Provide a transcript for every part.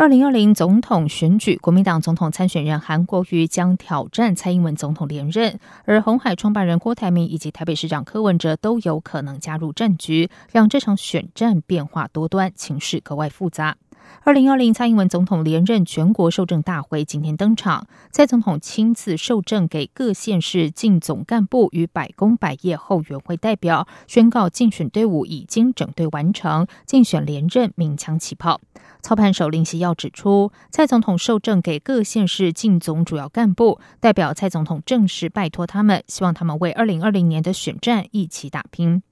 二零二零总统选举，国民党总统参选人韩国瑜将挑战蔡英文总统连任，而红海创办人郭台铭以及台北市长柯文哲都有可能加入战局，让这场选战变化多端，情势格外复杂。二零二零蔡英文总统连任全国受政大会今天登场，蔡总统亲自受政给各县市竞总干部与百工百业后援会代表，宣告竞选队伍已经整队完成，竞选连任鸣枪起跑。操盘手林希耀指出，蔡总统受证给各县市竞总主要干部代表，蔡总统正式拜托他们，希望他们为二零二零年的选战一起打拼。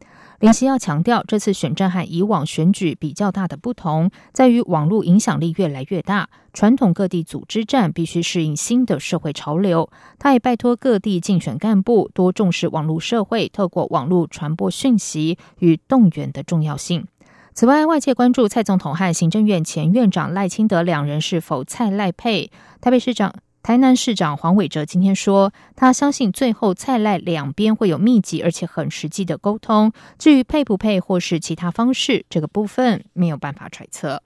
林夕要强调，这次选战和以往选举比较大的不同，在于网络影响力越来越大，传统各地组织战必须适应新的社会潮流。他也拜托各地竞选干部多重视网络社会，透过网络传播讯息与动员的重要性。此外，外界关注蔡总统和行政院前院长赖清德两人是否蔡赖配。台北市长、台南市长黄伟哲今天说，他相信最后蔡赖两边会有密集而且很实际的沟通。至于配不配或是其他方式，这个部分没有办法揣测。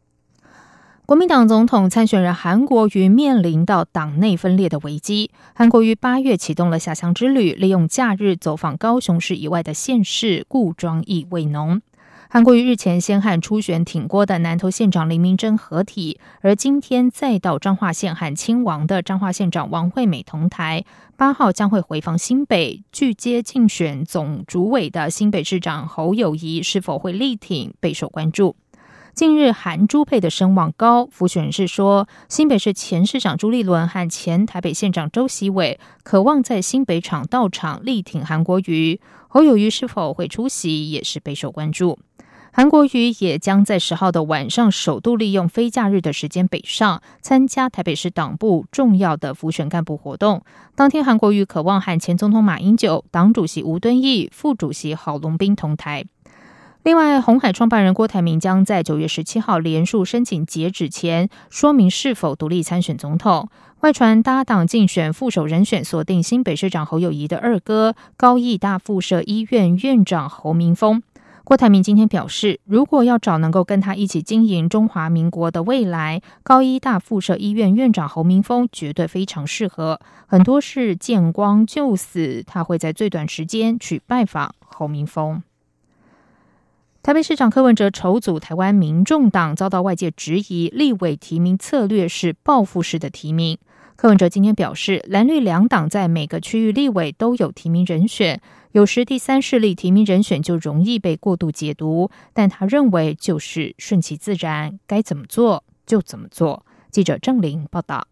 国民党总统参选人韩国瑜面临到党内分裂的危机。韩国瑜八月启动了下乡之旅，利用假日走访高雄市以外的县市，故装意味浓。韩国瑜日前先和初选挺郭的南投县长林明珍合体，而今天再到彰化县和亲王的彰化县长王惠美同台。八号将会回访新北，拒接竞选总主委的新北市长侯友谊是否会力挺，备受关注。近日韩朱佩的声望高，浮选人士说，新北市前市长朱立伦和前台北县长周习伟渴望在新北场到场力挺韩国瑜，侯友谊是否会出席，也是备受关注。韩国瑜也将在十号的晚上首度利用非假日的时间北上参加台北市党部重要的辅选干部活动。当天，韩国瑜渴望和前总统马英九、党主席吴敦义、副主席郝龙斌同台。另外，红海创办人郭台铭将在九月十七号连署申请截止前说明是否独立参选总统。外传搭档竞选副手人选锁定新北市长侯友谊的二哥高义大附设医院院长侯明峰。郭台铭今天表示，如果要找能够跟他一起经营中华民国的未来，高医大附设医院院长侯明峰绝对非常适合。很多事见光就死，他会在最短时间去拜访侯明峰。台北市长柯文哲筹组台湾民众党，遭到外界质疑，立委提名策略是报复式的提名。柯文哲今天表示，蓝绿两党在每个区域立委都有提名人选。有时第三势力提名人选就容易被过度解读，但他认为就是顺其自然，该怎么做就怎么做。记者郑玲报道。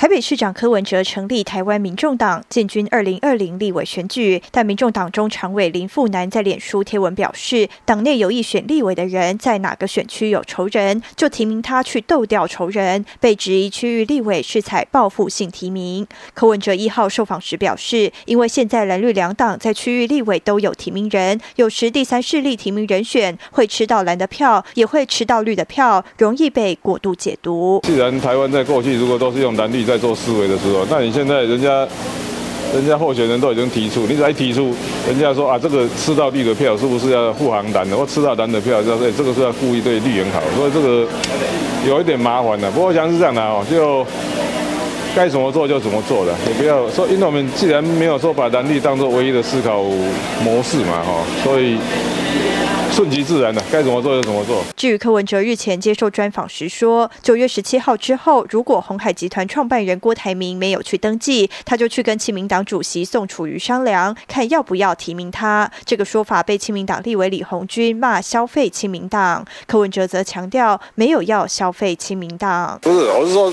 台北市长柯文哲成立台湾民众党，建军二零二零立委选举。但民众党中常委林富南在脸书贴文表示，党内有意选立委的人在哪个选区有仇人，就提名他去斗掉仇人。被质疑区域立委是采报复性提名。柯文哲一号受访时表示，因为现在蓝绿两党在区域立委都有提名人，有时第三势力提名人选会吃到蓝的票，也会吃到绿的票，容易被过度解读。既然台湾在过去如果都是用蓝绿。在做思维的时候，那你现在人家，人家候选人都已经提出，你再提出，人家说啊，这个吃到绿的票是不是要护航蓝的？或吃到蓝的票，就说这个是要故意对绿人好，所以这个有一点麻烦的。不过我想是这样的哦，就该怎么做就怎么做的，也不要说，因为我们既然没有说把蓝绿当做唯一的思考模式嘛，哈，所以。顺其自然的，该怎么做就怎么做。至于柯文哲日前接受专访时说，九月十七号之后，如果红海集团创办人郭台铭没有去登记，他就去跟亲民党主席宋楚瑜商量，看要不要提名他。这个说法被亲民党立委李红军骂消费亲民党，柯文哲则强调没有要消费亲民党。不是，我是说，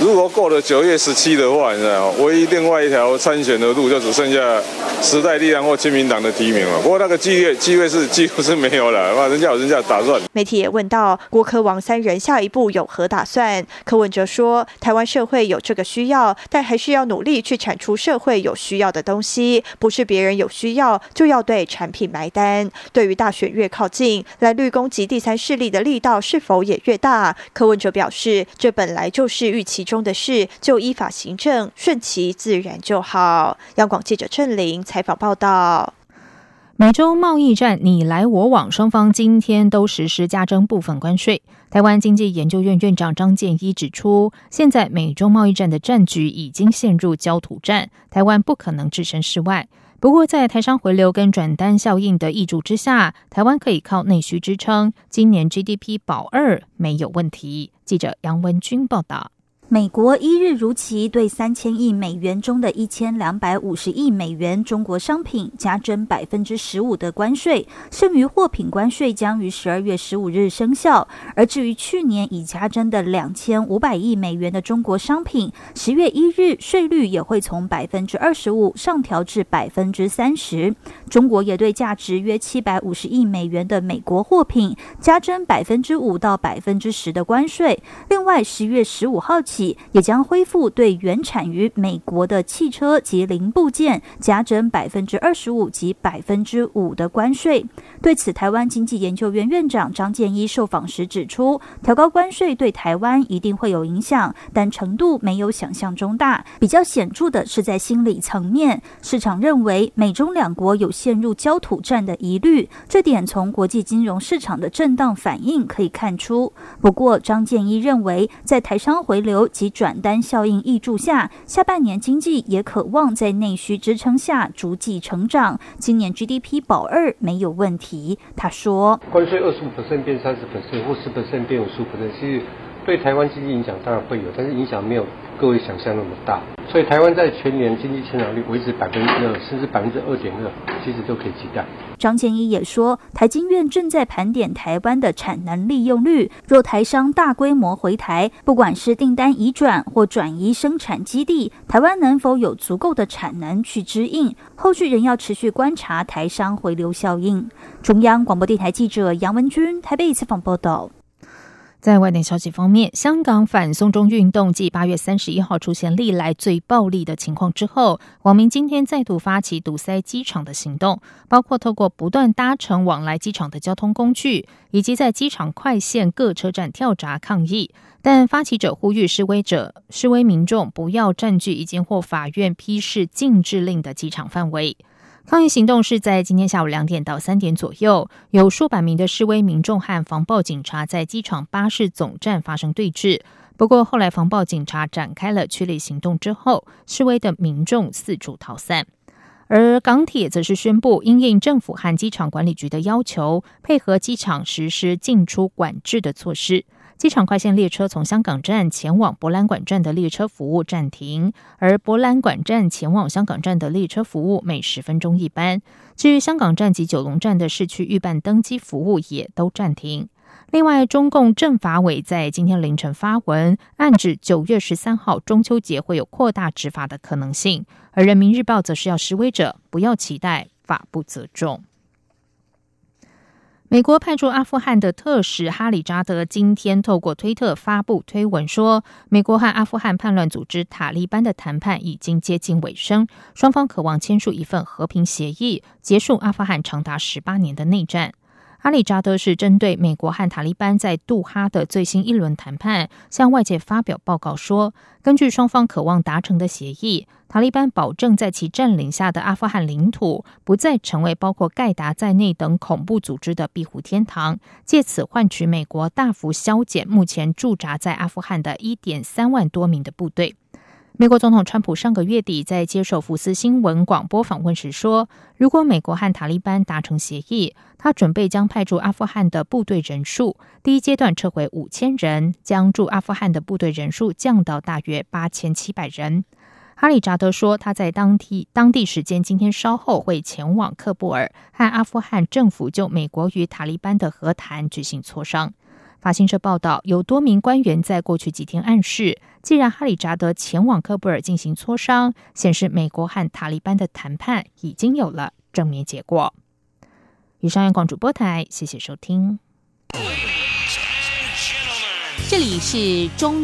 如果过了九月十七的话，你知道，唯一另外一条参选的路就只剩下时代力量或亲民党的提名了。不过那个机会机会是几乎是没有。了，哇，人家有人家打算。媒体也问到郭科王三人下一步有何打算，柯文哲说，台湾社会有这个需要，但还是要努力去产出社会有需要的东西，不是别人有需要就要对产品埋单。对于大选越靠近，来绿攻击第三势力的力道是否也越大？柯文哲表示，这本来就是预期中的事，就依法行政，顺其自然就好。央广记者郑玲采访报道。美洲贸易战你来我往，双方今天都实施加征部分关税。台湾经济研究院院长张建一指出，现在美中贸易战的战局已经陷入焦土战，台湾不可能置身事外。不过，在台商回流跟转单效应的益助之下，台湾可以靠内需支撑，今年 GDP 保二没有问题。记者杨文军报道。美国一日如期对三千亿美元中的一千两百五十亿美元中国商品加征百分之十五的关税，剩余货品关税将于十二月十五日生效。而至于去年已加征的两千五百亿美元的中国商品，十月一日税率也会从百分之二十五上调至百分之三十。中国也对价值约七百五十亿美元的美国货品加征百分之五到百分之十的关税。另外，十月十五号起。也将恢复对原产于美国的汽车及零部件加征百分之二十五及百分之五的关税。对此，台湾经济研究院院长张建一受访时指出，调高关税对台湾一定会有影响，但程度没有想象中大。比较显著的是在心理层面，市场认为美中两国有陷入焦土战的疑虑，这点从国际金融市场的震荡反应可以看出。不过，张建一认为，在台商回流。及转单效应益助下，下半年经济也渴望在内需支撑下逐季成长。今年 GDP 保二没有问题。他说：“关税二十五变三十或十变五十五其实对台湾经济影响当然会有，但是影响没有。”各位想象那么大，所以台湾在全年经济成长率维持百分之二，甚至百分之二点二，其实都可以期待。张建一也说，台经院正在盘点台湾的产能利用率，若台商大规模回台，不管是订单移转或转移生产基地，台湾能否有足够的产能去支应？后续仍要持续观察台商回流效应。中央广播电台记者杨文君台北采访报道。在外电消息方面，香港反送中运动继八月三十一号出现历来最暴力的情况之后，网民今天再度发起堵塞机场的行动，包括透过不断搭乘往来机场的交通工具，以及在机场快线各车站跳闸抗议。但发起者呼吁示威者、示威民众不要占据已经获法院批示禁制令的机场范围。抗议行动是在今天下午两点到三点左右，有数百名的示威民众和防暴警察在机场巴士总站发生对峙。不过后来防暴警察展开了驱离行动之后，示威的民众四处逃散。而港铁则是宣布，因应政府和机场管理局的要求，配合机场实施进出管制的措施。机场快线列车从香港站前往博览馆站的列车服务暂停，而博览馆站前往香港站的列车服务每十分钟一班。至于香港站及九龙站的市区预办登机服务也都暂停。另外，中共政法委在今天凌晨发文，暗指九月十三号中秋节会有扩大执法的可能性。而人民日报则是要示威者不要期待法不责众。美国派驻阿富汗的特使哈里扎德今天透过推特发布推文说，美国和阿富汗叛乱组织塔利班的谈判已经接近尾声，双方渴望签署一份和平协议，结束阿富汗长达十八年的内战。阿里扎德是针对美国和塔利班在杜哈的最新一轮谈判，向外界发表报告说，根据双方渴望达成的协议，塔利班保证在其占领下的阿富汗领土不再成为包括盖达在内等恐怖组织的庇护天堂，借此换取美国大幅削减目前驻扎在阿富汗的一点三万多名的部队。美国总统川普上个月底在接受福斯新闻广播访问时说，如果美国和塔利班达成协议，他准备将派驻阿富汗的部队人数第一阶段撤回五千人，将驻阿富汗的部队人数降到大约八千七百人。哈里扎德说，他在当地当地时间今天稍后会前往喀布尔，和阿富汗政府就美国与塔利班的和谈举行磋商。法新社报道，有多名官员在过去几天暗示，既然哈里扎德前往喀布尔进行磋商，显示美国和塔利班的谈判已经有了正面结果。以上，央广主播台，谢谢收听。这里是中。